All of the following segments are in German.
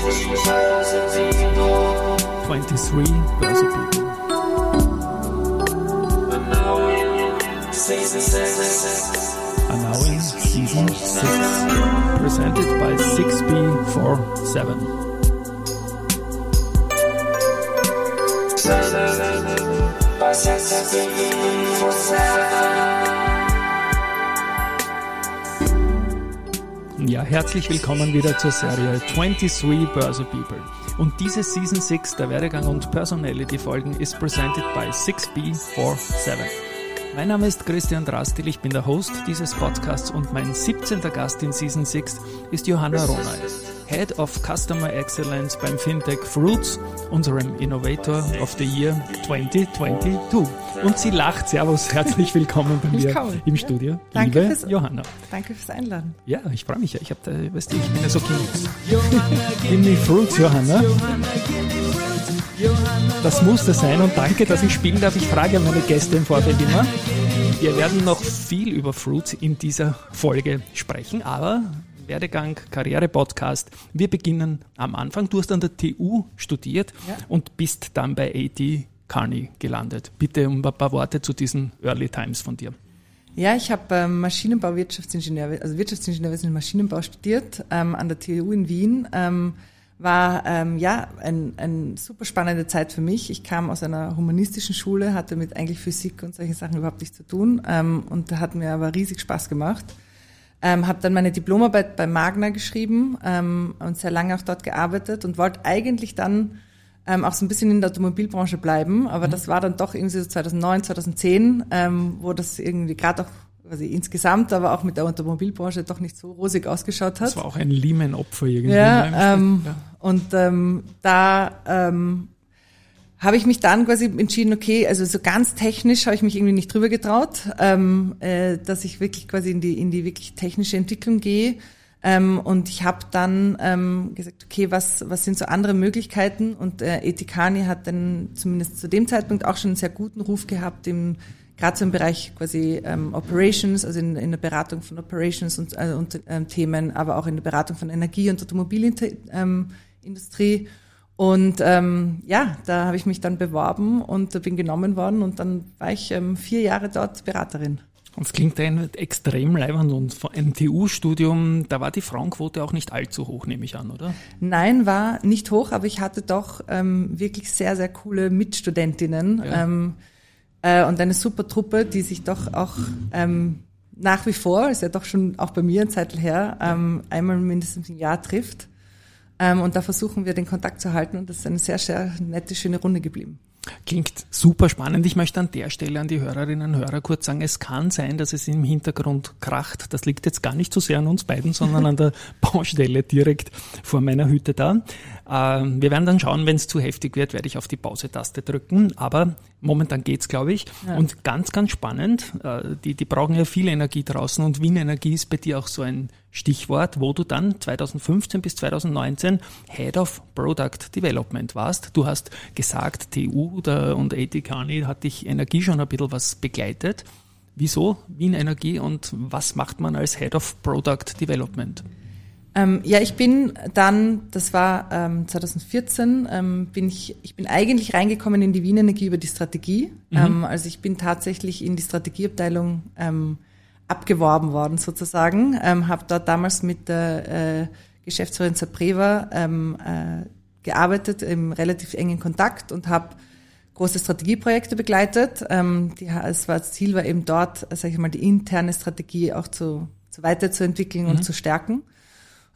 23 Börse People. Are now in season 6, presented by 6B47. Ja, herzlich willkommen wieder zur Serie 23 Börse People. Und diese Season 6 der Werdegang und Personality Folgen ist presented by 6B47. Mein Name ist Christian Drastil, ich bin der Host dieses Podcasts und mein 17. Gast in Season 6 ist Johanna Ronay, Head of Customer Excellence beim Fintech Fruits, unserem Innovator of the Year 2022. Und sie lacht. Servus, herzlich willkommen bei mir Willkommen. im Studio, Danke liebe fürs- Johanna. Danke fürs Einladen. Ja, ich freue mich ja. Ich, hab da, weißt du, ich bin ja so. Give me fruits, Johanna. Das muss das sein und danke, dass ich spielen darf. Ich frage meine Gäste im Vorfeld immer. Wir werden noch viel über Fruits in dieser Folge sprechen, aber Werdegang, Karriere-Podcast. Wir beginnen am Anfang. Du hast an der TU studiert Ja. und bist dann bei AT Carney gelandet. Bitte um ein paar Worte zu diesen Early Times von dir. Ja, ich habe ähm, Maschinenbau, Wirtschaftsingenieur, also Wirtschaftsingenieurwesen und Maschinenbau studiert ähm, an der TU in Wien. Ähm, war ähm, ja ein, ein super spannende Zeit für mich. Ich kam aus einer humanistischen Schule, hatte mit eigentlich Physik und solchen Sachen überhaupt nichts zu tun ähm, und hat mir aber riesig Spaß gemacht. Ähm, habe dann meine Diplomarbeit bei Magna geschrieben ähm, und sehr lange auch dort gearbeitet und wollte eigentlich dann ähm, auch so ein bisschen in der Automobilbranche bleiben, aber das war dann doch irgendwie so 2009, 2010, ähm, wo das irgendwie gerade auch quasi insgesamt, aber auch mit der Automobilbranche doch nicht so rosig ausgeschaut hat. Das war auch ein Lehman-Opfer irgendwie. Ja, ähm, Ja. und ähm, da ähm, habe ich mich dann quasi entschieden, okay, also so ganz technisch habe ich mich irgendwie nicht drüber getraut, ähm, äh, dass ich wirklich quasi in die in die wirklich technische Entwicklung gehe. Ähm, und ich habe dann ähm, gesagt, okay, was was sind so andere Möglichkeiten? Und äh, Etikani hat dann zumindest zu dem Zeitpunkt auch schon einen sehr guten Ruf gehabt im gerade so im Bereich quasi ähm, Operations, also in, in der Beratung von Operations und, äh, und ähm, Themen, aber auch in der Beratung von Energie- und Automobilindustrie. Ähm. Und ähm, ja, da habe ich mich dann beworben und bin genommen worden und dann war ich ähm, vier Jahre dort Beraterin. Und es klingt ein extrem leibend und von einem TU-Studium, da war die Frauenquote auch nicht allzu hoch, nehme ich an, oder? Nein, war nicht hoch, aber ich hatte doch ähm, wirklich sehr, sehr coole Mitstudentinnen Ja. ähm, äh, und eine super Truppe, die sich doch auch ähm, nach wie vor, ist ja doch schon auch bei mir ein Zeitl her, ähm, einmal mindestens im Jahr trifft. Ähm, und da versuchen wir den Kontakt zu halten und das ist eine sehr, sehr nette, schöne Runde geblieben. Klingt super spannend. Ich möchte an der Stelle an die Hörerinnen und Hörer kurz sagen, es kann sein, dass es im Hintergrund kracht. Das liegt jetzt gar nicht so sehr an uns beiden, sondern an der Baustelle direkt vor meiner Hütte da. Ähm, wir werden dann schauen, wenn es zu heftig wird, werde ich auf die Pause-Taste drücken. Aber momentan geht's, glaube ich. Ja. Und ganz, ganz spannend, äh, die, die brauchen ja viel Energie draußen und Wien Energie ist bei dir auch so ein Stichwort, wo du dann 2015 bis 2019 Head of Product Development warst. Du hast gesagt, TU der, und AT Kearney hat dich Energie schon ein bisschen was begleitet. Wieso Wien Energie und was macht man als Head of Product Development? Ähm, ja, ich bin dann, das war ähm, 2014, ähm, bin ich, ich bin eigentlich reingekommen in die Wien Energie über die Strategie. Ähm, also ich bin tatsächlich in die Strategieabteilung ähm, abgeworben worden sozusagen, ähm, habe dort damals mit der äh, Geschäftsführerin Zapreva ähm, äh, gearbeitet, im relativ engen Kontakt und habe große Strategieprojekte begleitet. Ähm, die, es war, das Ziel war eben dort, sage ich mal, die interne Strategie auch zu, zu weiterzuentwickeln und zu stärken.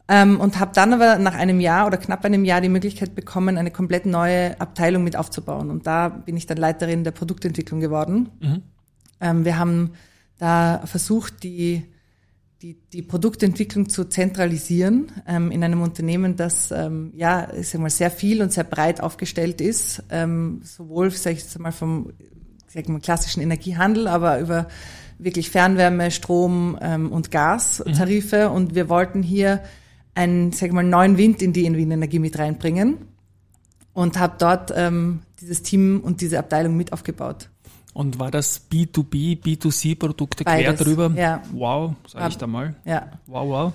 Ähm, und habe dann aber nach einem Jahr oder knapp einem Jahr die Möglichkeit bekommen, eine komplett neue Abteilung mit aufzubauen. Und da bin ich dann Leiterin der Produktentwicklung geworden. Ähm, wir haben da versucht, die, die, die Produktentwicklung zu zentralisieren ähm, in einem Unternehmen, das ähm, ja, ich sag mal, sehr viel und sehr breit aufgestellt ist, ähm, sowohl, sag ich jetzt mal, vom sag mal, klassischen Energiehandel, aber über wirklich Fernwärme, Strom ähm, und Gastarife. Und wir wollten hier einen, sag ich mal, neuen Wind in die Wien Energie mit reinbringen und habe dort ähm, dieses Team und diese Abteilung mit aufgebaut. Und war das B2B, B2C Produkte quer Beides, drüber? ja. Wow, sage ich da mal. Ja. Wow, wow.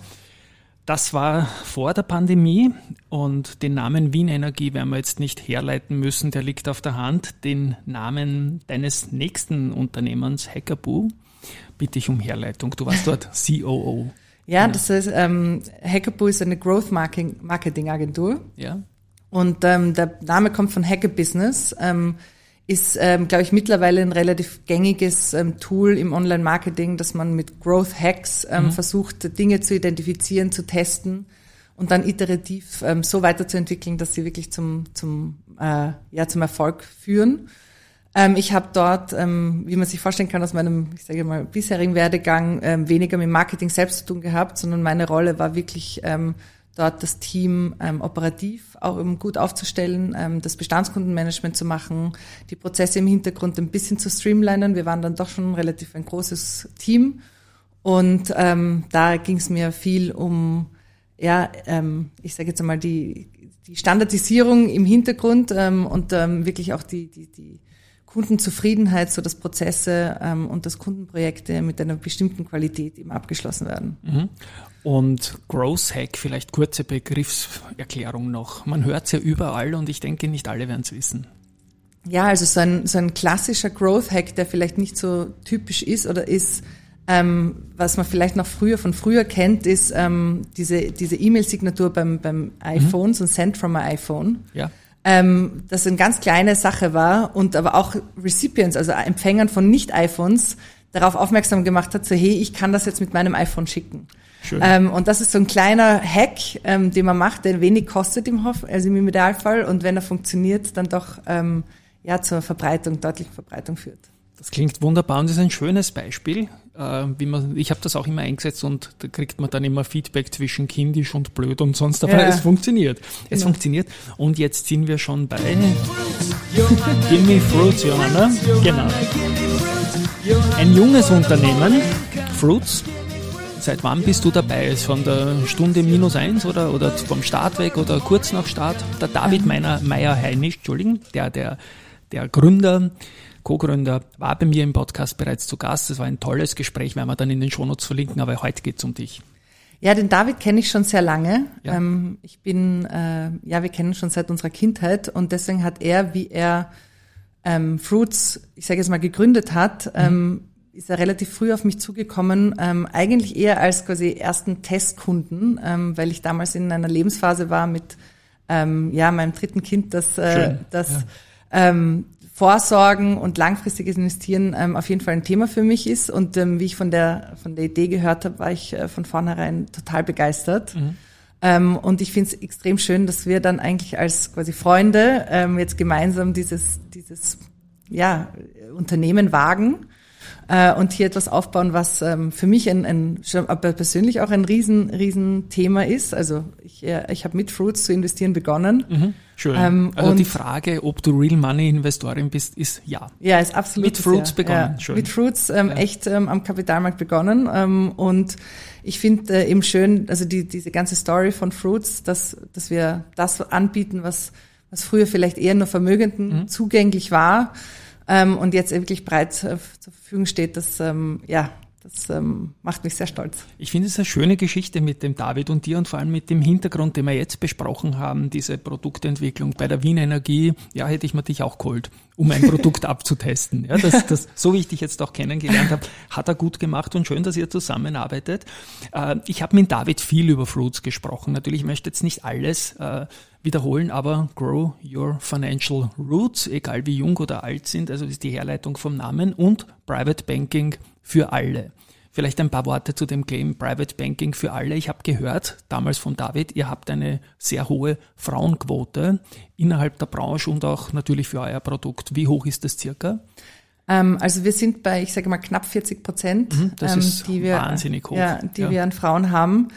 Das war vor der Pandemie und den Namen Wien Energie werden wir jetzt nicht herleiten müssen, der liegt auf der Hand. Den Namen deines nächsten Unternehmens, Hackerboo, bitte ich um Herleitung. Du warst dort COO. Ja, das ist, ähm, Hackerboo ist eine Growth Marketing Agentur. Ja. Und ähm, der Name kommt von Hacker Business. Ähm, ist, ähm, glaube ich, mittlerweile ein relativ gängiges ähm, Tool im Online-Marketing, dass man mit Growth Hacks ähm, mhm. versucht, Dinge zu identifizieren, zu testen und dann iterativ ähm, so weiterzuentwickeln, dass sie wirklich zum, zum, äh, ja, zum Erfolg führen. Ähm, ich habe dort, ähm, wie man sich vorstellen kann, aus meinem, ich sage mal, bisherigen Werdegang ähm, weniger mit Marketing selbst zu tun gehabt, sondern meine Rolle war wirklich ähm, dort das Team ähm, operativ auch um gut aufzustellen, ähm, das Bestandskundenmanagement zu machen, die Prozesse im Hintergrund ein bisschen zu streamlinen. Wir waren dann doch schon relativ ein großes Team und ähm, da ging es mir viel um, ja, ähm, ich sage jetzt einmal die, die Standardisierung im Hintergrund ähm, und ähm, wirklich auch die, die, die Kundenzufriedenheit, so dass Prozesse ähm, und dass Kundenprojekte mit einer bestimmten Qualität eben abgeschlossen werden. Mhm. Und Growth Hack, vielleicht kurze Begriffserklärung noch. Man hört es ja überall und ich denke, nicht alle werden es wissen. Ja, also so ein, so ein klassischer Growth Hack, der vielleicht nicht so typisch ist oder ist, ähm, was man vielleicht noch früher von früher kennt, ist ähm, diese diese E-Mail-Signatur beim beim iPhone, mhm. so ein Send from my iPhone. Ja. Ähm, das eine ganz kleine Sache war und aber auch Recipients, also Empfängern von Nicht-iPhones, darauf aufmerksam gemacht hat, so hey, ich kann das jetzt mit meinem iPhone schicken. Schön. Ähm, und das ist so ein kleiner Hack, ähm, den man macht, der wenig kostet im Hoff, also im Idealfall. Und wenn er funktioniert, dann doch ähm, ja zur Verbreitung, deutlichen Verbreitung führt. Das klingt wunderbar und ist ein schönes Beispiel. Äh, wie man, ich habe das auch immer eingesetzt und da kriegt man dann immer Feedback zwischen kindisch und blöd und sonst, aber ja. es funktioniert. Es genau. funktioniert. Und jetzt sind wir schon bei Gimme Fruits, Johanna. Genau. Ein junges Unternehmen, Fruits, Seit wann bist du dabei? Von der Stunde minus eins oder, oder vom Start weg oder kurz nach Start? Der David Meyer-Heinisch, Entschuldigung, der, der, der Gründer, Co-Gründer, war bei mir im Podcast bereits zu Gast. Das war ein tolles Gespräch, werden wir dann in den Shownotes verlinken, aber heute geht's um dich. Ja, den David kenne ich schon sehr lange. Ja. Ähm, ich bin, äh, ja, wir kennen schon seit unserer Kindheit und deswegen hat er, wie er ähm, Fruits, ich sage jetzt mal, gegründet hat, mhm. ähm, ist er relativ früh auf mich zugekommen, ähm, eigentlich eher als quasi ersten Testkunden, ähm, weil ich damals in einer Lebensphase war mit ähm, ja meinem dritten Kind, das, äh, das ja. ähm, Vorsorgen und langfristiges Investieren ähm, auf jeden Fall ein Thema für mich ist. Und ähm, wie ich von der von der Idee gehört habe, war ich äh, von vornherein total begeistert. Mhm. Ähm, und ich finde es extrem schön, dass wir dann eigentlich als quasi Freunde ähm, jetzt gemeinsam dieses dieses ja Unternehmen wagen äh, und hier etwas aufbauen, was ähm, für mich ein, ein aber persönlich auch ein riesen, riesen Thema ist. Also ich, äh, ich habe mit Fruits zu investieren begonnen. Mhm. Schön. Ähm, also die Frage, ob du Real Money Investorin bist, ist ja. Ja, ist absolut. Mit Fruits ja. begonnen. Ja, Schön. Mit Fruits ähm, ja. echt ähm, am Kapitalmarkt begonnen. Ähm, und ich finde äh, eben schön, also die, diese ganze Story von Fruits, dass, dass wir das anbieten, was, was früher vielleicht eher nur Vermögenden mhm. zugänglich war ähm, und jetzt wirklich breit äh, zur Verfügung steht, das, ähm, ja, das ähm, macht mich sehr stolz. Ich finde es eine schöne Geschichte mit dem David und dir und vor allem mit dem Hintergrund, den wir jetzt besprochen haben, diese Produktentwicklung bei der Wien Energie. Ja, hätte ich mir dich auch geholt, um ein Produkt abzutesten. Ja, das, das, so wie ich dich jetzt auch kennengelernt habe, hat er gut gemacht und schön, dass ihr zusammenarbeitet. Äh, ich habe mit David viel über Fruits gesprochen. Natürlich möchte ich jetzt nicht alles äh, wiederholen, aber Grow Your Financial Roots, egal wie jung oder alt sind, also ist die Herleitung vom Namen und Private Banking für alle. Vielleicht ein paar Worte zu dem Claim Private Banking für alle. Ich habe gehört, damals von David, ihr habt eine sehr hohe Frauenquote innerhalb der Branche und auch natürlich für euer Produkt. Wie hoch ist das circa? Ähm, also wir sind bei, ich sage mal, knapp 40 Prozent, mhm, das ähm, ist die wir, wahnsinnig hoch. Ja, die ja. wir an Frauen haben.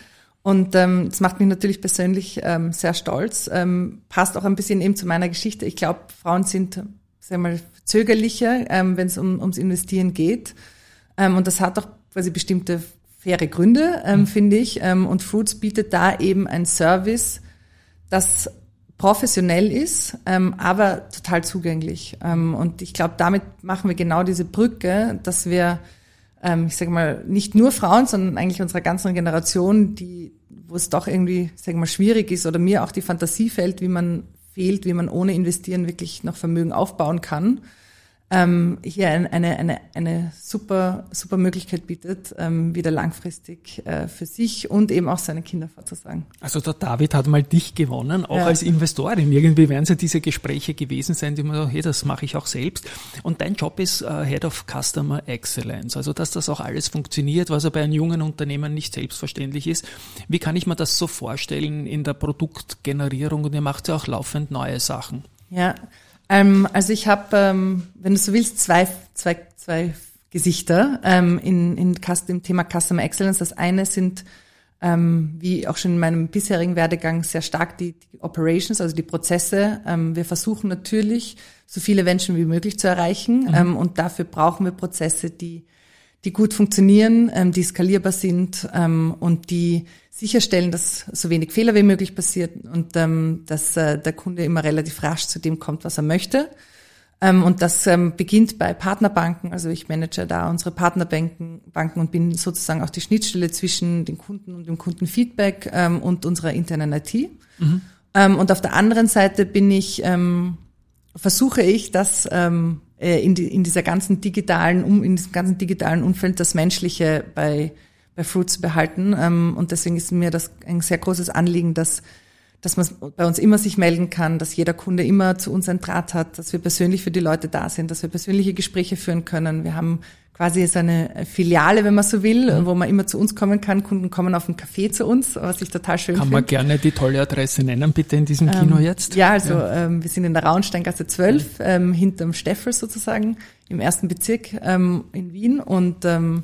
Und ähm, das macht mich natürlich persönlich ähm, sehr stolz. Ähm, passt auch ein bisschen eben zu meiner Geschichte. Ich glaube, Frauen sind, sagen wir mal, zögerlicher, ähm, wenn es um, ums Investieren geht. Ähm, und das hat auch quasi bestimmte faire Gründe, ähm, mhm. finde ich. Ähm, und Fruits bietet da eben ein Service, das professionell ist, ähm, aber total zugänglich. Ähm, und ich glaube, damit machen wir genau diese Brücke, dass wir ähm, ich sage mal, nicht nur Frauen, sondern eigentlich unserer ganzen Generation, die wo es doch irgendwie, sagen wir mal, schwierig ist oder mir auch die Fantasie fällt, wie man fehlt, wie man ohne Investieren wirklich noch Vermögen aufbauen kann ähm, hier ein, eine, eine, eine super, super Möglichkeit bietet, ähm, wieder langfristig äh, für sich und eben auch seine Kinder vorzusagen. Also der David hat mal dich gewonnen, auch ja. als Investorin. Irgendwie werden es ja diese Gespräche gewesen sein, die man so, hey, das mache ich auch selbst. Und dein Job ist äh, Head of Customer Excellence, also dass das auch alles funktioniert, was ja bei einem jungen Unternehmen nicht selbstverständlich ist. Wie kann ich mir das so vorstellen in der Produktgenerierung? Und ihr macht ja auch laufend neue Sachen. Ja, ähm, also ich habe, ähm, wenn du so willst, zwei, zwei, zwei Gesichter ähm, in, in im Thema Customer Excellence. Das eine sind, ähm, wie auch schon in meinem bisherigen Werdegang, sehr stark die, die Operations, also die Prozesse. Ähm, wir versuchen natürlich, so viele Menschen wie möglich zu erreichen. Mhm. Ähm, und dafür brauchen wir Prozesse, die die gut funktionieren, ähm, die skalierbar sind ähm, und die sicherstellen, dass so wenig Fehler wie möglich passiert und ähm, dass äh, der Kunde immer relativ rasch zu dem kommt, was er möchte. Ähm, und das ähm, beginnt bei Partnerbanken. Also ich manage da unsere Partnerbanken Banken und bin sozusagen auch die Schnittstelle zwischen den Kunden und dem Kundenfeedback ähm, und unserer internen IT. Mhm. Ähm, und auf der anderen Seite bin ich, ähm, versuche ich, dass ähm, äh, in, die, in dieser ganzen digitalen, in diesem ganzen digitalen Umfeld das Menschliche bei, bei Fruits behalten. Ähm, und deswegen ist mir das ein sehr großes Anliegen, dass dass man bei uns immer sich melden kann, dass jeder Kunde immer zu uns ein Draht hat, dass wir persönlich für die Leute da sind, dass wir persönliche Gespräche führen können. Wir haben quasi so eine Filiale, wenn man so will, mhm. wo man immer zu uns kommen kann. Kunden kommen auf einen Café zu uns, was ich total schön finde. Kann man gerne die tolle Adresse nennen, bitte in diesem Kino ähm, jetzt? Ja, also ja. Ähm, wir sind in der Rauensteingasse 12, mhm. ähm, hinterm Steffel sozusagen, im ersten Bezirk ähm, in Wien und ähm,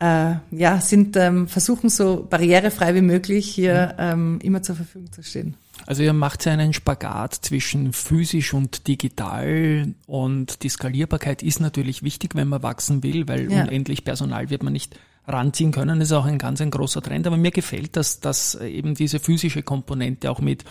äh, ja, sind ähm, versuchen so barrierefrei wie möglich hier mhm. ähm, immer zur Verfügung zu stehen. Also ihr macht ja einen Spagat zwischen physisch und digital und die Skalierbarkeit ist natürlich wichtig, wenn man wachsen will, weil ja. unendlich Personal wird man nicht ranziehen können. Das ist auch ein ganz ein großer Trend. Aber mir gefällt, dass, dass eben diese physische Komponente auch mit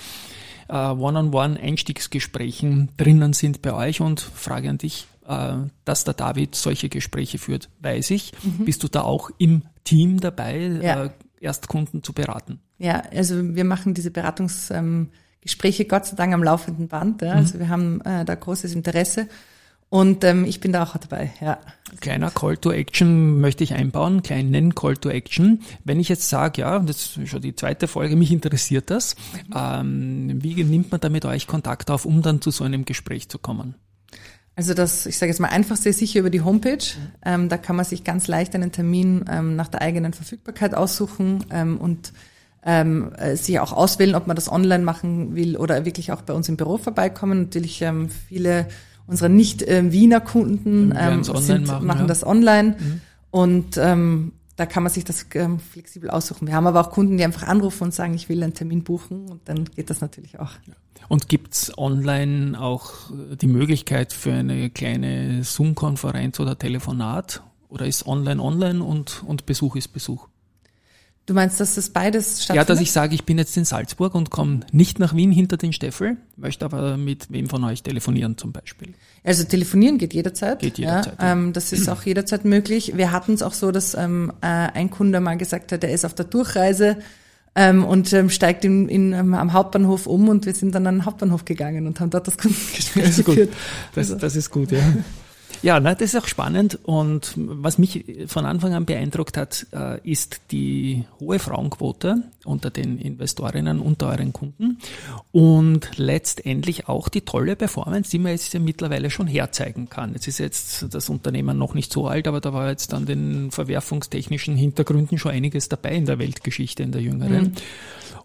äh, One-on-One-Einstiegsgesprächen drinnen sind bei euch und Frage an dich, dass der David solche Gespräche führt, weiß ich. Mhm. Bist du da auch im Team dabei, ja. äh, Erstkunden zu beraten? Ja, also wir machen diese Beratungsgespräche ähm, Gott sei Dank am laufenden Band. Ja. Mhm. Also wir haben äh, da großes Interesse. Und ähm, ich bin da auch dabei, ja. Kleiner Call to Action möchte ich einbauen, kleinen Call to Action. Wenn ich jetzt sage, ja, das ist schon die zweite Folge, mich interessiert das, mhm. ähm, wie nimmt man da mit euch Kontakt auf, um dann zu so einem Gespräch zu kommen? Also das, ich sage jetzt mal einfach sehr sicher über die Homepage. Ähm, da kann man sich ganz leicht einen Termin ähm, nach der eigenen Verfügbarkeit aussuchen ähm, und ähm, äh, sich auch auswählen, ob man das online machen will oder wirklich auch bei uns im Büro vorbeikommen. Natürlich ähm, viele unserer Nicht-Wiener Kunden ähm, sind, machen, machen ja. das online mhm. und ähm, da kann man sich das ähm, flexibel aussuchen. Wir haben aber auch Kunden, die einfach anrufen und sagen, ich will einen Termin buchen und dann geht das natürlich auch. Und gibt's online auch die Möglichkeit für eine kleine Zoom-Konferenz oder Telefonat? Oder ist online online und, und Besuch ist Besuch? Du meinst, dass das beides stattfindet? Ja, dass ich sage, ich bin jetzt in Salzburg und komme nicht nach Wien hinter den Steffel, möchte aber mit wem von euch telefonieren zum Beispiel. Also telefonieren geht jederzeit. Geht jederzeit. Ja, ja. Ähm, das ist auch jederzeit möglich. Wir hatten es auch so, dass ähm, äh, ein Kunde mal gesagt hat, er ist auf der Durchreise ähm, und ähm, steigt in, in, ähm, am Hauptbahnhof um und wir sind dann an den Hauptbahnhof gegangen und haben dort das Kundengespräch geführt. Das, also. das ist gut, ja. Ja, na, das ist auch spannend und was mich von Anfang an beeindruckt hat, äh, ist die hohe Frauenquote unter den Investorinnen, unter euren Kunden und letztendlich auch die tolle Performance, die man jetzt ja mittlerweile schon herzeigen kann. Jetzt ist jetzt das Unternehmen noch nicht so alt, aber da war jetzt an den verwerfungstechnischen Hintergründen schon einiges dabei in der Weltgeschichte, in der jüngeren. Mhm.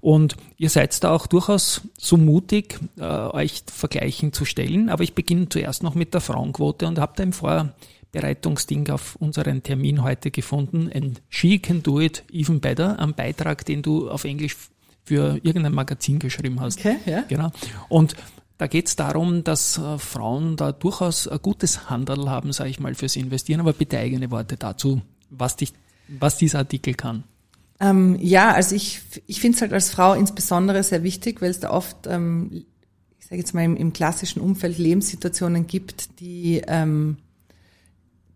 Und ihr seid da auch durchaus so mutig, äh, euch Vergleichen zu stellen. Aber ich beginne zuerst noch mit der Frauenquote und habe da im Vorbereitungsding auf unseren Termin heute gefunden. And she can do it even better. Am Beitrag, den du auf Englisch für irgendein Magazin geschrieben hast. Okay, ja. Genau. Und da geht es darum, dass äh, Frauen da durchaus ein gutes Handel haben, sage ich mal, fürs Investieren. Aber bitte eigene Worte dazu, was, dich, was dieser Artikel kann. Ähm, ja, also ich, ich finde es halt als Frau insbesondere sehr wichtig, weil es da oft, ähm, ich sage jetzt mal im, im, klassischen Umfeld Lebenssituationen gibt, die, ähm,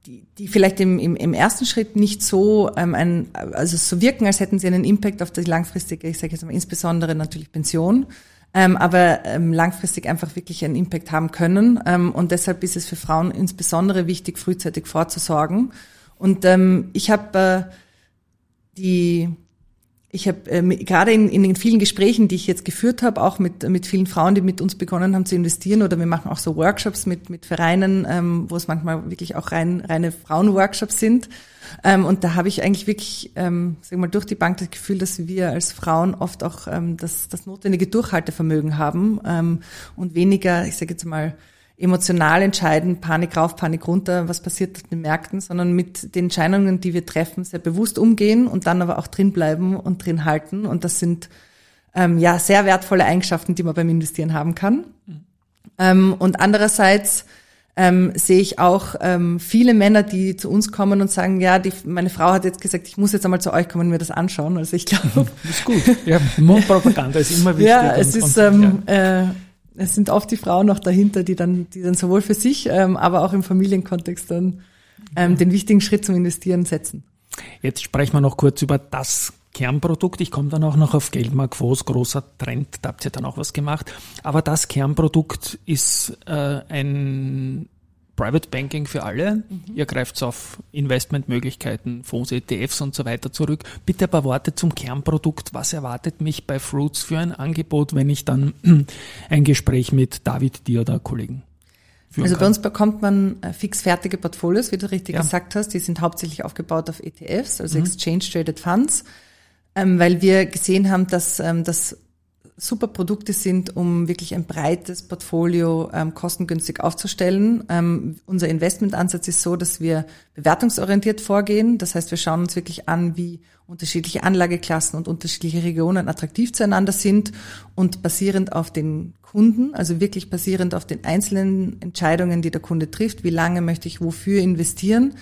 die, die vielleicht im, im, im ersten Schritt nicht so ähm, ein, also so wirken, als hätten sie einen Impact auf die langfristige, ich sage jetzt mal insbesondere natürlich Pension, ähm, aber ähm, langfristig einfach wirklich einen Impact haben können. Und deshalb ist es für Frauen insbesondere wichtig, frühzeitig vorzusorgen. Und ich habe äh, die ich habe äh, gerade in, in den vielen Gesprächen, die ich jetzt geführt habe, auch mit, mit vielen Frauen, die mit uns begonnen haben zu investieren, oder wir machen auch so Workshops mit, mit Vereinen, ähm, wo es manchmal wirklich auch rein, reine Frauenworkshops sind. Ähm, und da habe ich eigentlich wirklich, ähm, sag mal, durch die Bank das Gefühl, dass wir als Frauen oft auch ähm, das, das notwendige Durchhaltevermögen haben ähm, und weniger, ich sage jetzt mal, emotional entscheiden, Panik rauf, Panik runter, was passiert auf den Märkten, sondern mit den Entscheidungen, die wir treffen, sehr bewusst umgehen und dann aber auch drin bleiben und drin halten. Und das sind ähm, ja sehr wertvolle Eigenschaften, die man beim Investieren haben kann. Mhm. Ähm, und andererseits ähm, sehe ich auch ähm, viele Männer, die zu uns kommen und sagen, ja, die, meine Frau hat jetzt gesagt, ich muss jetzt einmal zu euch kommen und mir das anschauen. Also ich glaube, ist gut. Ja, Mundpropaganda ist immer wichtig. Ja, es und, ist und, ähm, ja. Äh, es sind oft die Frauen noch dahinter, die dann, die dann sowohl für sich, ähm, aber auch im Familienkontext dann ähm, den wichtigen Schritt zum Investieren setzen. Jetzt sprechen wir noch kurz über das Kernprodukt. Ich komme dann auch noch auf Geldmark Vos, großer Trend, da habt ihr dann auch was gemacht. Aber das Kernprodukt ist äh, ein Private Banking für alle. Mhm. Ihr greift auf Investmentmöglichkeiten, Fonds, ETFs und so weiter zurück. Bitte ein paar Worte zum Kernprodukt. Was erwartet mich bei Fruits für ein Angebot, wenn ich dann ein Gespräch mit David, dir oder Kollegen also kann. bei uns bekommt man äh, fix fertige Portfolios, wie du richtig ja. gesagt hast. Die sind hauptsächlich aufgebaut auf ETFs, also mhm. Exchange Traded Funds, ähm, weil wir gesehen haben, dass ähm, das super Produkte sind, um wirklich ein breites Portfolio ähm, kostengünstig aufzustellen. Ähm, unser Investmentansatz ist so, dass wir bewertungsorientiert vorgehen. Das heißt, wir schauen uns wirklich an, wie unterschiedliche Anlageklassen und unterschiedliche Regionen attraktiv zueinander sind und basierend auf den Kunden, also wirklich basierend auf den einzelnen Entscheidungen, die der Kunde trifft, wie lange möchte ich wofür investieren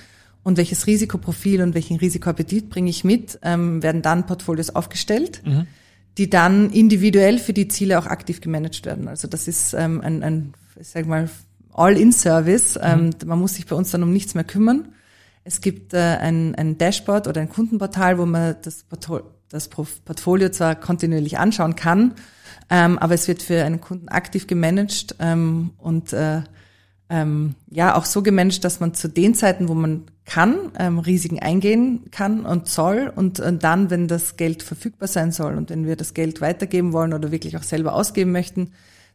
und welches Risikoprofil und welchen Risikoappetit bringe ich mit, ähm, werden dann Portfolios aufgestellt. Mhm die dann individuell für die Ziele auch aktiv gemanagt werden. Also das ist ähm, ein, ein ich sag mal, All-in-Service. Ähm, mhm. Man muss sich bei uns dann um nichts mehr kümmern. Es gibt äh, ein, ein Dashboard oder ein Kundenportal, wo man das, das Portfolio zwar kontinuierlich anschauen kann, ähm, aber es wird für einen Kunden aktiv gemanagt ähm, und äh, ähm, ja auch so gemanagt, dass man zu den Zeiten, wo man kann, ähm, Risiken eingehen kann und soll und, und dann, wenn das Geld verfügbar sein soll und wenn wir das Geld weitergeben wollen oder wirklich auch selber ausgeben möchten,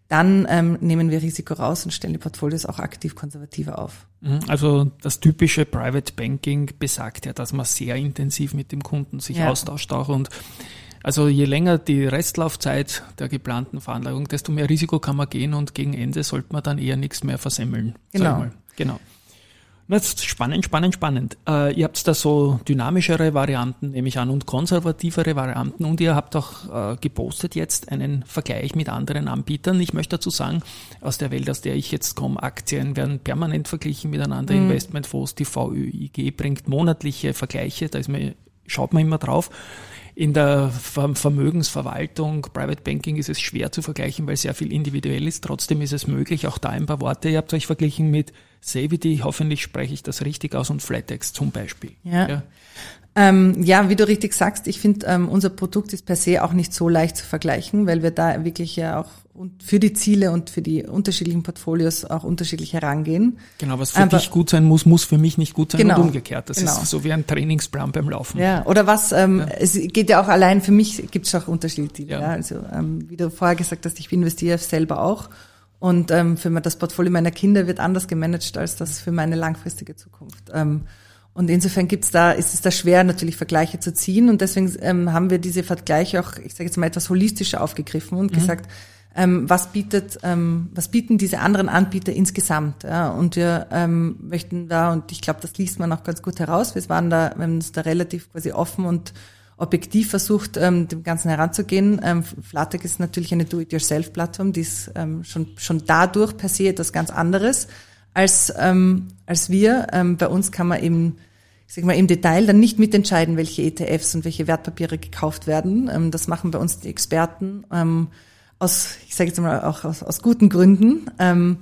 dann ähm, nehmen wir Risiko raus und stellen die Portfolios auch aktiv konservativer auf. Mhm. Also das typische Private Banking besagt ja, dass man sehr intensiv mit dem Kunden sich ja. austauscht auch und also je länger die Restlaufzeit der geplanten Veranlagung, desto mehr Risiko kann man gehen und gegen Ende sollte man dann eher nichts mehr versemmeln. Genau. Genau. Das spannend, spannend, spannend. Äh, ihr habt da so dynamischere Varianten, nehme ich an, und konservativere Varianten. Und ihr habt auch äh, gepostet jetzt einen Vergleich mit anderen Anbietern. Ich möchte dazu sagen, aus der Welt, aus der ich jetzt komme, Aktien werden permanent verglichen miteinander. Mhm. Investmentfonds, die VÖIG bringt monatliche Vergleiche. Da ist mir, schaut man immer drauf. In der Vermögensverwaltung, Private Banking ist es schwer zu vergleichen, weil sehr viel individuell ist. Trotzdem ist es möglich. Auch da ein paar Worte. Ihr habt euch verglichen mit Savity, hoffentlich spreche ich das richtig aus, und Flatex zum Beispiel. Ja. ja. Ähm, ja, wie du richtig sagst, ich finde, ähm, unser Produkt ist per se auch nicht so leicht zu vergleichen, weil wir da wirklich ja auch für die Ziele und für die unterschiedlichen Portfolios auch unterschiedlich herangehen. Genau, was für Aber, dich gut sein muss, muss für mich nicht gut sein genau, und umgekehrt. Das genau. ist so wie ein Trainingsplan beim Laufen. Ja, oder was, ähm, ja. es geht ja auch allein, für mich gibt es auch Unterschiede. Ja. ja. Also ähm, wie du vorher gesagt hast, ich investiere selber auch und ähm, für das Portfolio meiner Kinder wird anders gemanagt als das für meine langfristige Zukunft. Ähm, und insofern gibt's da, ist es da schwer, natürlich Vergleiche zu ziehen. Und deswegen ähm, haben wir diese Vergleiche auch, ich sage jetzt mal, etwas holistischer aufgegriffen und mhm. gesagt, ähm, was bietet, ähm, was bieten diese anderen Anbieter insgesamt? Ja? Und wir ähm, möchten da, und ich glaube, das liest man auch ganz gut heraus, wir waren da, wir haben uns da relativ quasi offen und objektiv versucht, ähm, dem Ganzen heranzugehen. Ähm, Flatex ist natürlich eine Do-it-yourself-Plattform, die ist ähm, schon, schon dadurch per se etwas ganz anderes als, ähm, als wir. Ähm, bei uns kann man eben ich sag mal, im Detail dann nicht mitentscheiden, welche ETFs und welche Wertpapiere gekauft werden. Ähm, das machen bei uns die Experten ähm, aus, ich sage jetzt mal auch aus, aus guten Gründen. Ähm,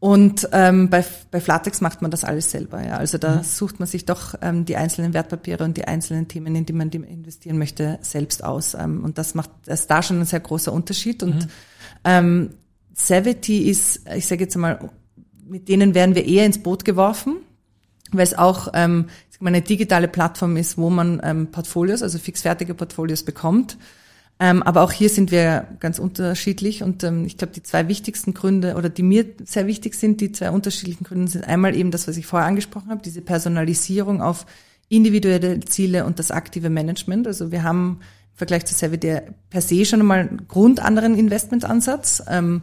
Und ähm, bei, bei Flatex macht man das alles selber. Ja. Also da mhm. sucht man sich doch ähm, die einzelnen Wertpapiere und die einzelnen Themen, in die man investieren möchte, selbst aus. Ähm, und das macht das ist da schon ein sehr großer Unterschied. Und mhm. ähm, Savity ist, ich sage jetzt mal, mit denen werden wir eher ins Boot geworfen, weil es auch ähm, eine digitale Plattform ist, wo man ähm, Portfolios, also fixfertige Portfolios bekommt ähm, aber auch hier sind wir ganz unterschiedlich und ähm, ich glaube, die zwei wichtigsten Gründe oder die mir sehr wichtig sind, die zwei unterschiedlichen Gründe sind einmal eben das, was ich vorher angesprochen habe, diese Personalisierung auf individuelle Ziele und das aktive Management. Also wir haben im Vergleich zu Servier per se schon einmal einen grund anderen Investmentansatz. Ähm,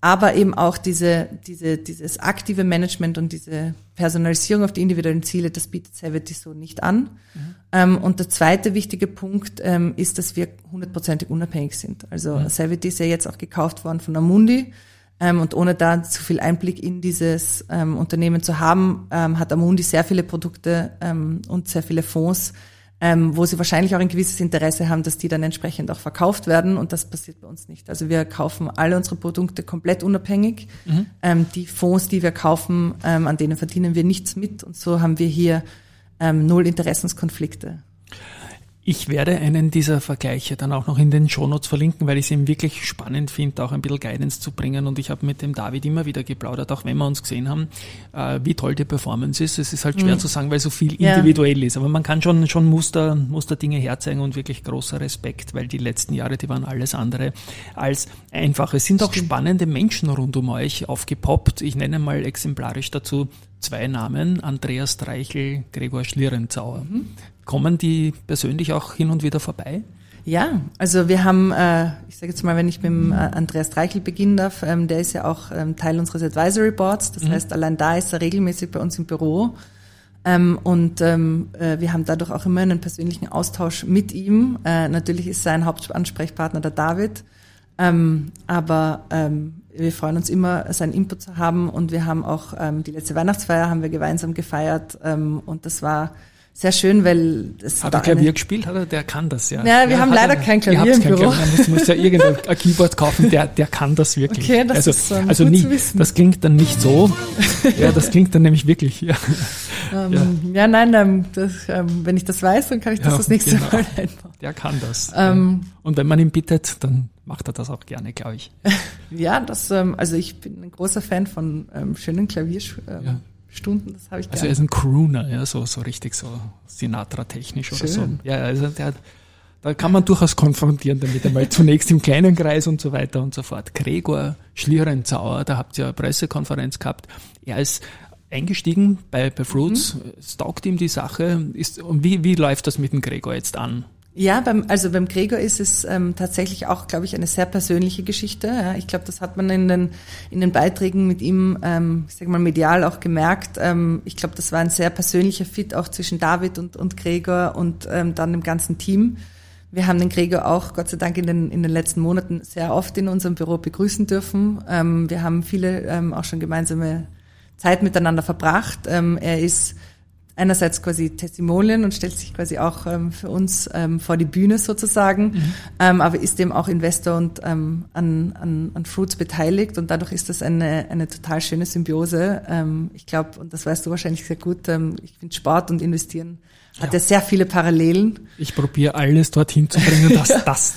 aber eben auch diese, diese, dieses aktive Management und diese Personalisierung auf die individuellen Ziele, das bietet Savity so nicht an. Mhm. Ähm, und der zweite wichtige Punkt ähm, ist, dass wir hundertprozentig unabhängig sind. Also mhm. Savity ist ja jetzt auch gekauft worden von Amundi. Ähm, und ohne da zu viel Einblick in dieses ähm, Unternehmen zu haben, ähm, hat Amundi sehr viele Produkte ähm, und sehr viele Fonds, ähm, wo sie wahrscheinlich auch ein gewisses Interesse haben, dass die dann entsprechend auch verkauft werden. Und das passiert bei uns nicht. Also wir kaufen alle unsere Produkte komplett unabhängig. Mhm. Ähm, die Fonds, die wir kaufen, ähm, an denen verdienen wir nichts mit. Und so haben wir hier ähm, null Interessenskonflikte. Ich werde einen dieser Vergleiche dann auch noch in den Shownotes verlinken, weil ich es eben wirklich spannend finde, auch ein bisschen Guidance zu bringen. Und ich habe mit dem David immer wieder geplaudert, auch wenn wir uns gesehen haben, äh, wie toll die Performance ist. Es ist halt schwer mhm. zu sagen, weil so viel ja. individuell ist. Aber man kann schon, schon Muster, Muster Dinge herzeigen und wirklich großer Respekt, weil die letzten Jahre, die waren alles andere als einfach. Es sind auch spannende Menschen rund um euch aufgepoppt. Ich nenne mal exemplarisch dazu zwei Namen, Andreas Streichel, Gregor Schlierenzauer. Mhm. Kommen die persönlich auch hin und wieder vorbei? Ja, also wir haben, äh, ich sage jetzt mal, wenn ich mit dem äh, Andreas Streichel beginnen darf, ähm, der ist ja auch ähm, Teil unseres Advisory Boards. Das mhm. heißt, allein da ist er regelmäßig bei uns im Büro. Ähm, und äh, wir haben dadurch auch immer einen persönlichen Austausch mit ihm. Natürlich ist sein Hauptansprechpartner der David. Aber wir freuen uns immer, seinen Input zu haben und wir haben auch die letzte Weihnachtsfeier haben wir gemeinsam gefeiert und das war sehr schön, weil es Hat er Klavier eine... gespielt? Hat er, der kann das, ja. Ja, wir ja, haben leider er, kein Klavier im Büro. Klavier. Man muss ja irgendein Keyboard kaufen, der, der kann das wirklich. Okay, das also, ist um, also nie, das klingt dann nicht so. ja, das klingt dann nämlich wirklich, ja. Um, ähm, ja. ja. nein, um, ähm, das, ähm, wenn ich das weiß, dann kann ich das ja, das nächste genau. Mal einfach. Der kann das. Und wenn man ihn bittet, dann macht er das auch gerne, glaube ich. ja, das, also ich bin ein großer Fan von schönen Klavierstunden. Stunden, das habe ich Also er ist ein Crooner, ja, so, so richtig so Sinatra-technisch oder so. Ja, also der, da kann man durchaus konfrontieren damit einmal zunächst im kleinen Kreis und so weiter und so fort. Gregor Schlierenzauer, da habt ihr eine Pressekonferenz gehabt. Er ist eingestiegen bei, bei Fruits, mhm. es taugt ihm die Sache. Ist, und wie, wie läuft das mit dem Gregor jetzt an? Ja, beim, also beim Gregor ist es ähm, tatsächlich auch, glaube ich, eine sehr persönliche Geschichte. Ja. Ich glaube, das hat man in den, in den Beiträgen mit ihm, ähm, ich sage mal, medial auch gemerkt. Ähm, ich glaube, das war ein sehr persönlicher Fit auch zwischen David und, und Gregor und ähm, dann dem ganzen Team. Wir haben den Gregor auch, Gott sei Dank, in den, in den letzten Monaten sehr oft in unserem Büro begrüßen dürfen. Ähm, wir haben viele ähm, auch schon gemeinsame Zeit miteinander verbracht. Ähm, er ist einerseits quasi Testimonien und stellt sich quasi auch ähm, für uns ähm, vor die Bühne sozusagen, mhm. ähm, aber ist eben auch Investor und ähm, an, an, an Fruits beteiligt und dadurch ist das eine, eine total schöne Symbiose. Ähm, ich glaube, und das weißt du wahrscheinlich sehr gut, ähm, ich finde Sport und Investieren hat ja sehr viele Parallelen. Ich probiere alles dorthin zu bringen, dass das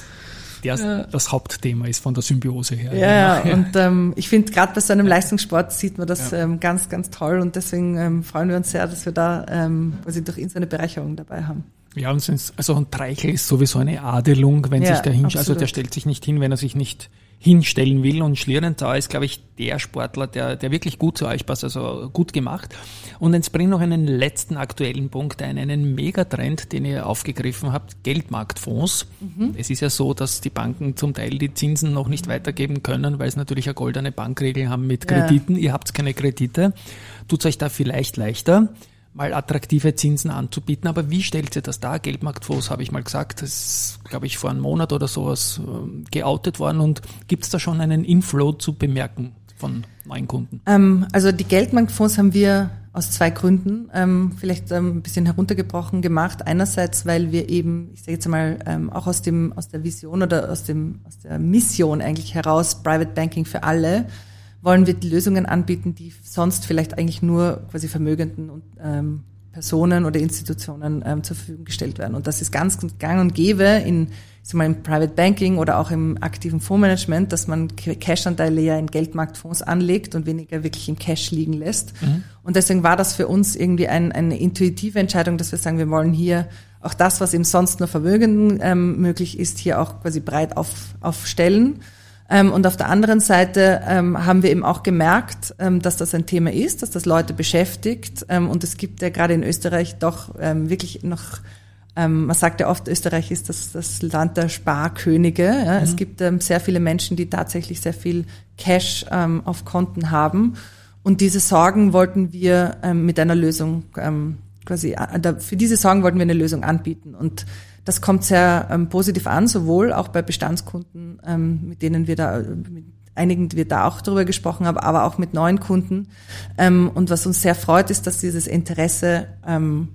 der ja. das Hauptthema ist von der Symbiose her. Ja, ja. und ähm, ich finde, gerade bei so einem Leistungssport sieht man das ähm, ganz, ganz toll und deswegen ähm, freuen wir uns sehr, dass wir da ähm, quasi durch ihn so eine Bereicherung dabei haben. Ja, und also ein Treichel ist sowieso eine Adelung, wenn sich der hinstellt. Also der stellt sich nicht hin, wenn er sich nicht hinstellen will. Und Schlierenzauer ist, glaube ich, der Sportler, der, der wirklich gut zu euch passt, also gut gemacht. Und jetzt bringt noch einen letzten aktuellen Punkt ein, einen Megatrend, den ihr aufgegriffen habt, Geldmarktfonds. Mhm. Es ist ja so, dass die Banken zum Teil die Zinsen noch nicht weitergeben können, weil sie natürlich eine goldene Bankregel haben mit Krediten. Ja. Ihr habt keine Kredite. Tut euch da vielleicht leichter mal attraktive Zinsen anzubieten. Aber wie stellt ihr das dar? Geldmarktfonds habe ich mal gesagt, das ist, glaube ich, vor einem Monat oder sowas äh, geoutet worden. Und gibt es da schon einen Inflow zu bemerken von neuen Kunden? Ähm, also die Geldmarktfonds haben wir aus zwei Gründen ähm, vielleicht ähm, ein bisschen heruntergebrochen gemacht. Einerseits, weil wir eben, ich sage jetzt mal, ähm, auch aus dem aus der Vision oder aus dem aus der Mission eigentlich heraus Private Banking für alle wollen wir die Lösungen anbieten, die sonst vielleicht eigentlich nur quasi Vermögenden und ähm, Personen oder Institutionen ähm, zur Verfügung gestellt werden. Und das ist ganz gang und gäbe in, sag mal, im Private Banking oder auch im aktiven Fondsmanagement, dass man Cash-Anteile ja in Geldmarktfonds anlegt und weniger wirklich im Cash liegen lässt. Mhm. Und deswegen war das für uns irgendwie ein, eine intuitive Entscheidung, dass wir sagen, wir wollen hier auch das, was eben sonst nur Vermögenden ähm, möglich ist, hier auch quasi breit auf, aufstellen. Ähm, und auf der anderen Seite ähm, haben wir eben auch gemerkt, ähm, dass das ein Thema ist, dass das Leute beschäftigt. Und es gibt ja gerade in Österreich doch wirklich noch, man sagt ja oft, Österreich ist das, das Land der Sparkönige. Ja? Mhm. Es gibt sehr viele Menschen, die tatsächlich sehr viel Cash auf Konten haben. Und diese Sorgen wollten wir mit einer Lösung quasi, äh, für diese Sorgen wollten wir eine Lösung anbieten. Und das kommt sehr ähm, positiv an, sowohl auch bei Bestandskunden, ähm, mit denen wir da, mit einigen wir da auch darüber gesprochen haben, aber auch mit neuen Kunden. Ähm, und was uns sehr freut, ist, dass dieses Interesse ähm,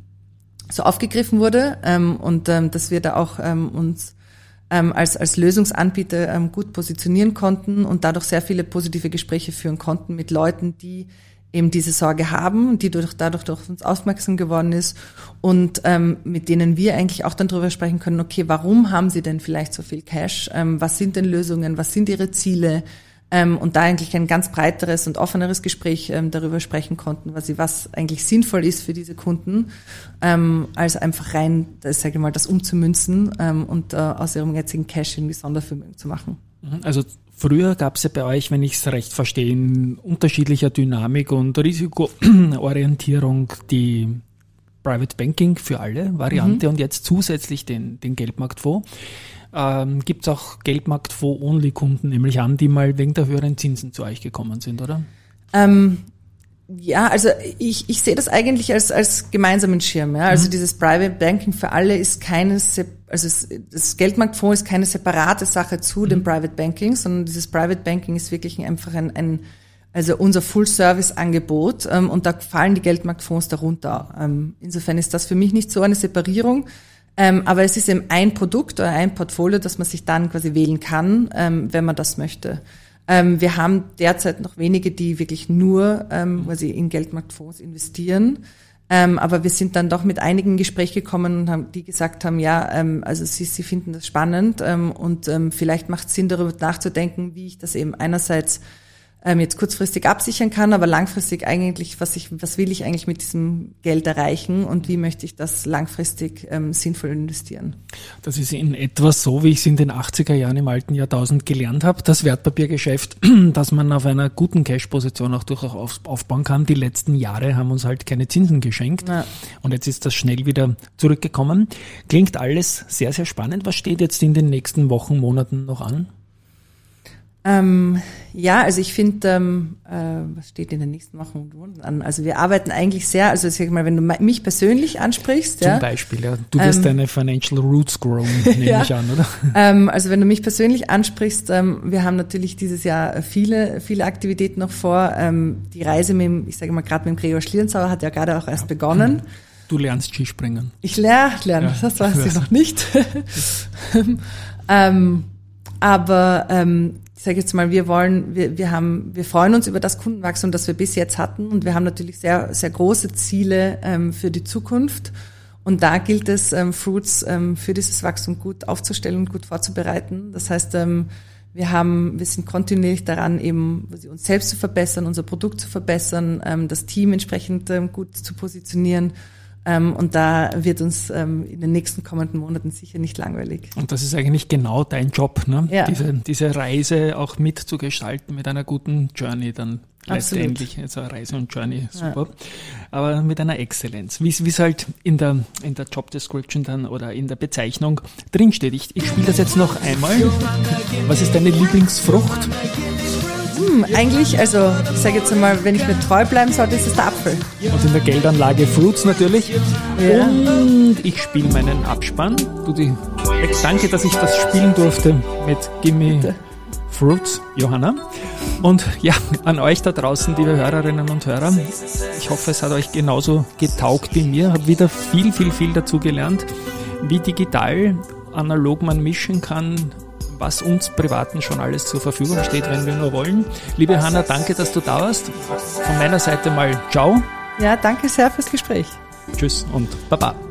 so aufgegriffen wurde ähm, und ähm, dass wir da auch uns als, als Lösungsanbieter gut positionieren konnten und dadurch sehr viele positive Gespräche führen konnten mit Leuten, die eben diese Sorge haben, die durch, dadurch durch uns aufmerksam geworden ist und ähm, mit denen wir eigentlich auch dann darüber sprechen können, okay, warum haben sie denn vielleicht so viel Cash? Ähm, was sind denn Lösungen? Was sind ihre Ziele? Ähm, und da eigentlich ein ganz breiteres und offeneres Gespräch ähm, darüber sprechen konnten, was, was eigentlich sinnvoll ist für diese Kunden, ähm, als einfach rein, das, sage ich mal, das umzumünzen ähm, und äh, aus ihrem jetzigen Cash irgendwie Sondervermögen zu machen. Mhm. Also Früher gab es ja bei euch, wenn ich es recht verstehe, in unterschiedlicher Dynamik und Risikoorientierung die Private Banking für alle Variante mhm. und jetzt zusätzlich den, den Geldmarktfonds. Ähm, Gibt es auch Geldmarktfonds-Only-Kunden, nämlich an, die mal wegen der höheren Zinsen zu euch gekommen sind, oder? Ähm, ja, also ich, ich sehe das eigentlich als, als gemeinsamen Schirm. Ja? Also mhm. dieses Private Banking für alle ist keine, also es, das Geldmarktfonds ist keine separate Sache zu mhm. dem Private Banking, sondern dieses Private Banking ist wirklich einfach ein, ein also unser Full-Service-Angebot ähm, und da fallen die Geldmarktfonds darunter. Ähm, insofern ist das für mich nicht so eine Separierung, ähm, aber es ist eben ein Produkt oder ein Portfolio, das man sich dann quasi wählen kann, ähm, wenn man das möchte. Ähm, wir haben derzeit noch wenige, die wirklich nur ähm, quasi in Geldmarktfonds investieren. Ähm, aber wir sind dann doch mit einigen Gespräch gekommen und haben, die gesagt haben, ja, ähm, also sie, sie finden das spannend ähm, und ähm, vielleicht macht es Sinn, darüber nachzudenken, wie ich das eben einerseits ähm, jetzt kurzfristig absichern kann, aber langfristig eigentlich, was ich, was will ich eigentlich mit diesem Geld erreichen und wie möchte ich das langfristig ähm, sinnvoll investieren? Das ist in etwa so, wie ich es in den 80er Jahren im alten Jahrtausend gelernt habe, das Wertpapiergeschäft, dass man auf einer guten Cash-Position auch durchaus aufbauen kann. Die letzten Jahre haben uns halt keine Zinsen geschenkt ja. und jetzt ist das schnell wieder zurückgekommen. Klingt alles sehr, sehr spannend. Was steht jetzt in den nächsten Wochen, Monaten noch an? Ähm, ja, also ich finde, ähm, äh, was steht in den nächsten Wochen an? Also wir arbeiten eigentlich sehr, also sag mal, wenn du mich persönlich ansprichst. Zum ja, Beispiel, ja. Du wirst ähm, deine Financial Roots grown, nehme ja, ich an, oder? Ähm, also wenn du mich persönlich ansprichst, ähm, wir haben natürlich dieses Jahr viele, viele Aktivitäten noch vor. Ähm, die Reise mit dem, ich sage mal gerade mit dem Gregor Schlierenzauer hat ja gerade auch erst ja. begonnen. Du lernst Skispringen. Ich lerne, lerne, ja, das weiß ich noch nicht. ähm, aber ähm, ich sage jetzt mal, wir wollen, wir, wir haben, wir freuen uns über das Kundenwachstum, das wir bis jetzt hatten und wir haben natürlich sehr, sehr große Ziele ähm, für die Zukunft. Und da gilt es, ähm, Fruits ähm, für dieses Wachstum gut aufzustellen und gut vorzubereiten. Das heißt, ähm, wir haben, wir sind kontinuierlich daran, eben uns selbst zu verbessern, unser Produkt zu verbessern, ähm, das Team entsprechend ähm, gut zu positionieren und da wird uns ähm, in den nächsten kommenden Monaten sicher nicht langweilig. Und das ist eigentlich genau dein Job, ne? Ja. Diese, diese Reise auch mitzugestalten mit einer guten Journey dann letztendlich. Also Reise und Journey, super. Ja. Aber mit einer Exzellenz. Wie es halt in der, in der Job Description dann oder in der Bezeichnung drinsteht. Ich, ich spiele das jetzt noch einmal. Was ist deine Lieblingsfrucht? Hm, eigentlich, also ich sage jetzt einmal, wenn ich mir treu bleiben sollte, ist es der Apfel. Und in der Geldanlage Fruits natürlich. Ja. Und ich spiele meinen Abspann. Du die, danke, dass ich das spielen durfte mit Gimme Bitte. Fruits, Johanna. Und ja, an euch da draußen, liebe Hörerinnen und Hörer, ich hoffe, es hat euch genauso getaugt wie mir. Habe wieder viel, viel, viel dazu gelernt, wie digital analog man mischen kann, was uns Privaten schon alles zur Verfügung steht, wenn wir nur wollen. Liebe Hanna, danke, dass du da warst. Von meiner Seite mal ciao. Ja, danke sehr fürs Gespräch. Tschüss und Baba.